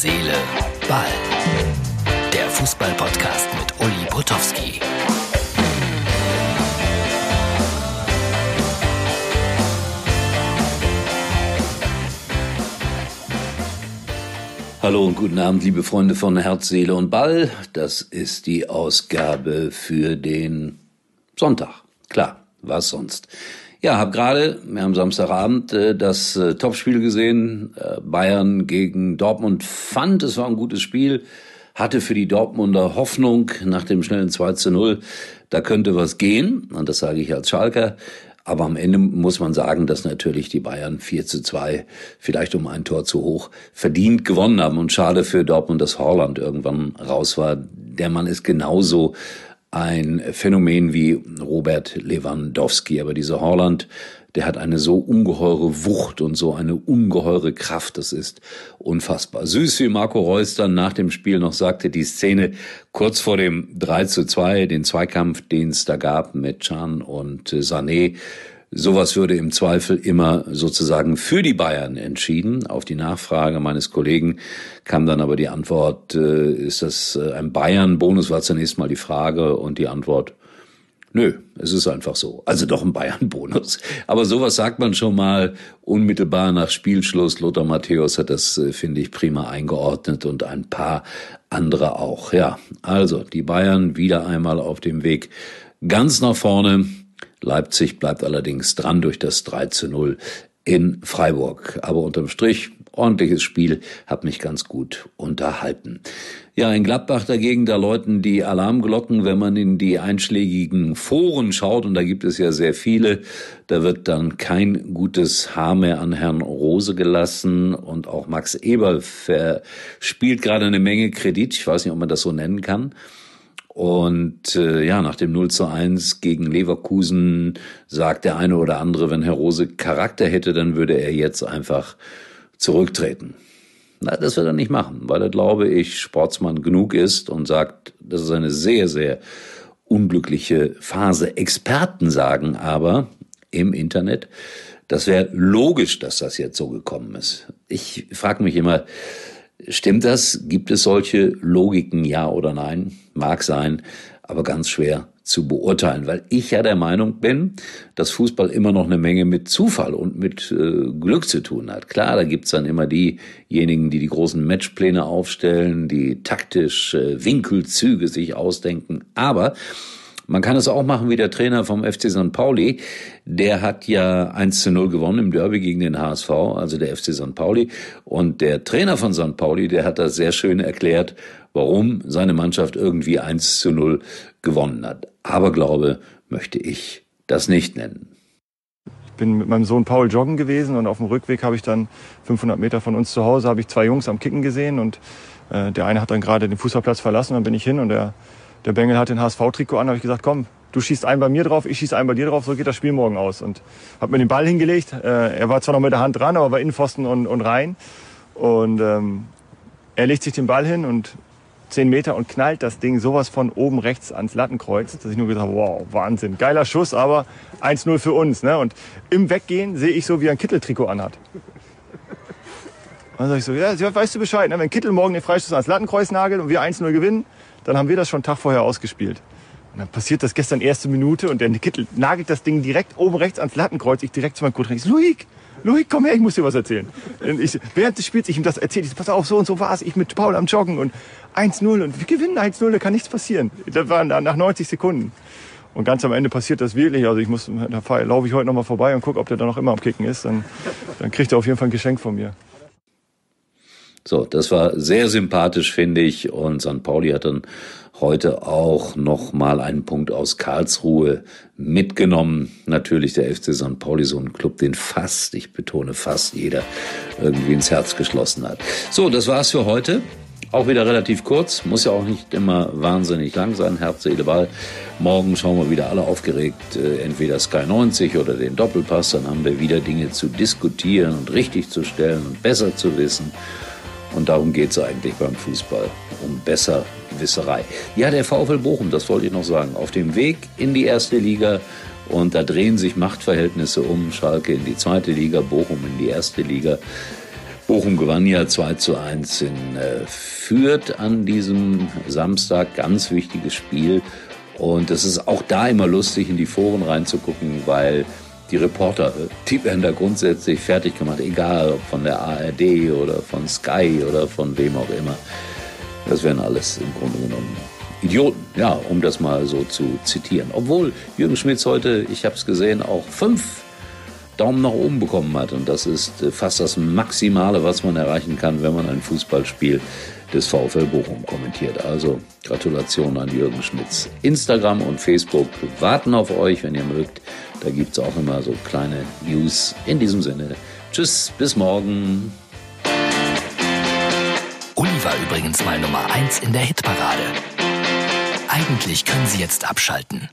Seele, Ball. Der Fußball-Podcast mit Uli Potowski. Hallo und guten Abend, liebe Freunde von Herz, Seele und Ball. Das ist die Ausgabe für den Sonntag. Klar, was sonst? Ja, habe gerade am Samstagabend äh, das äh, Topspiel gesehen, äh, Bayern gegen Dortmund. Fand, es war ein gutes Spiel, hatte für die Dortmunder Hoffnung nach dem schnellen 2 zu 0, da könnte was gehen, und das sage ich als Schalker. Aber am Ende muss man sagen, dass natürlich die Bayern 4 zu 2, vielleicht um ein Tor zu hoch, verdient gewonnen haben. Und schade für Dortmund, dass Horland irgendwann raus war. Der Mann ist genauso ein Phänomen wie Robert Lewandowski. Aber dieser Holland, der hat eine so ungeheure Wucht und so eine ungeheure Kraft. Das ist unfassbar. Süß, wie Marco Reus dann nach dem Spiel noch sagte, die Szene kurz vor dem 3 zu 2, den Zweikampf, den es da gab mit Chan und Sané, Sowas würde im Zweifel immer sozusagen für die Bayern entschieden. Auf die Nachfrage meines Kollegen kam dann aber die Antwort, äh, ist das äh, ein Bayern-Bonus, war zunächst mal die Frage und die Antwort, nö, es ist einfach so. Also doch ein Bayern-Bonus. Aber sowas sagt man schon mal unmittelbar nach Spielschluss. Lothar Matthäus hat das, äh, finde ich, prima eingeordnet und ein paar andere auch. Ja, also die Bayern wieder einmal auf dem Weg ganz nach vorne. Leipzig bleibt allerdings dran durch das 3 zu 0 in Freiburg. Aber unterm Strich ordentliches Spiel, hat mich ganz gut unterhalten. Ja, in Gladbach dagegen, da läuten die Alarmglocken, wenn man in die einschlägigen Foren schaut, und da gibt es ja sehr viele, da wird dann kein gutes Haar mehr an Herrn Rose gelassen und auch Max Eber spielt gerade eine Menge Kredit, ich weiß nicht, ob man das so nennen kann. Und äh, ja, nach dem 0 zu 1 gegen Leverkusen sagt der eine oder andere, wenn Herr Rose Charakter hätte, dann würde er jetzt einfach zurücktreten. Na, das wird er nicht machen, weil er, glaube ich, Sportsmann genug ist und sagt, das ist eine sehr, sehr unglückliche Phase. Experten sagen aber im Internet, das wäre logisch, dass das jetzt so gekommen ist. Ich frage mich immer, Stimmt das? Gibt es solche Logiken, ja oder nein? Mag sein, aber ganz schwer zu beurteilen, weil ich ja der Meinung bin, dass Fußball immer noch eine Menge mit Zufall und mit äh, Glück zu tun hat. Klar, da gibt's dann immer diejenigen, die die großen Matchpläne aufstellen, die taktisch äh, Winkelzüge sich ausdenken, aber man kann es auch machen wie der Trainer vom FC St. Pauli. Der hat ja 1 zu 0 gewonnen im Derby gegen den HSV, also der FC St. Pauli. Und der Trainer von St. Pauli, der hat das sehr schön erklärt, warum seine Mannschaft irgendwie 1 zu 0 gewonnen hat. Aber glaube, möchte ich das nicht nennen. Ich bin mit meinem Sohn Paul joggen gewesen und auf dem Rückweg habe ich dann 500 Meter von uns zu Hause habe ich zwei Jungs am Kicken gesehen und äh, der eine hat dann gerade den Fußballplatz verlassen, dann bin ich hin und der der Bengel hat den HSV-Trikot an, habe ich gesagt, komm, du schießt einen bei mir drauf, ich schieße einen bei dir drauf, so geht das Spiel morgen aus. Und habe mir den Ball hingelegt. Äh, er war zwar noch mit der Hand dran, aber war Innenpfosten und, und rein. Und ähm, er legt sich den Ball hin und 10 Meter und knallt das Ding sowas von oben rechts ans Lattenkreuz, dass ich nur gesagt habe, wow, Wahnsinn, geiler Schuss, aber 1-0 für uns. Ne? Und im Weggehen sehe ich so, wie er ein Kitteltrikot anhat. Dann sage ich so, ja, weißt du Bescheid, ne? wenn Kittel morgen den Freistoß ans Lattenkreuz nagelt und wir 1-0 gewinnen, dann haben wir das schon einen Tag vorher ausgespielt. Und dann passiert das gestern erste Minute und der Kittel nagelt das Ding direkt oben rechts ans Lattenkreuz. Ich direkt zu meinem Co-Trainer. Luik, Luik, komm her, ich muss dir was erzählen. Und ich, während des Spiels, ich ihm das erzähle, ich pass auf, so und so war es. Ich mit Paul am Joggen und 1-0 und wir gewinnen 1-0, da kann nichts passieren. Das war nach 90 Sekunden. Und ganz am Ende passiert das wirklich. Also ich muss, da laufe ich heute noch mal vorbei und gucke, ob der da noch immer am Kicken ist. Dann, dann kriegt er auf jeden Fall ein Geschenk von mir. So, das war sehr sympathisch, finde ich. Und St. Pauli hat dann heute auch noch mal einen Punkt aus Karlsruhe mitgenommen. Natürlich der FC St. Pauli, so ein Club, den fast, ich betone fast jeder irgendwie ins Herz geschlossen hat. So, das war's für heute. Auch wieder relativ kurz, muss ja auch nicht immer wahnsinnig lang sein, Herz, Seele, Ball. Morgen schauen wir wieder alle aufgeregt, äh, entweder Sky 90 oder den Doppelpass, dann haben wir wieder Dinge zu diskutieren und richtig zu stellen und besser zu wissen. Und darum geht es eigentlich beim Fußball, um Besserwisserei. Ja, der VfL Bochum, das wollte ich noch sagen, auf dem Weg in die erste Liga und da drehen sich Machtverhältnisse um. Schalke in die zweite Liga, Bochum in die erste Liga. Bochum gewann ja 2 zu 1 in äh, Fürth an diesem Samstag. Ganz wichtiges Spiel. Und es ist auch da immer lustig, in die Foren reinzugucken, weil die Reporter, die werden da grundsätzlich fertig gemacht, egal ob von der ARD oder von Sky oder von wem auch immer. Das wären alles im Grunde genommen Idioten, ja, um das mal so zu zitieren. Obwohl Jürgen Schmitz heute, ich habe es gesehen, auch fünf Daumen nach oben bekommen hat. Und das ist äh, fast das Maximale, was man erreichen kann, wenn man ein Fußballspiel des VfL Bochum kommentiert. Also Gratulation an Jürgen Schmitz. Instagram und Facebook warten auf euch, wenn ihr mögt. Da gibt es auch immer so kleine News. In diesem Sinne, tschüss, bis morgen. Uli war übrigens mal Nummer 1 in der Hitparade. Eigentlich können Sie jetzt abschalten.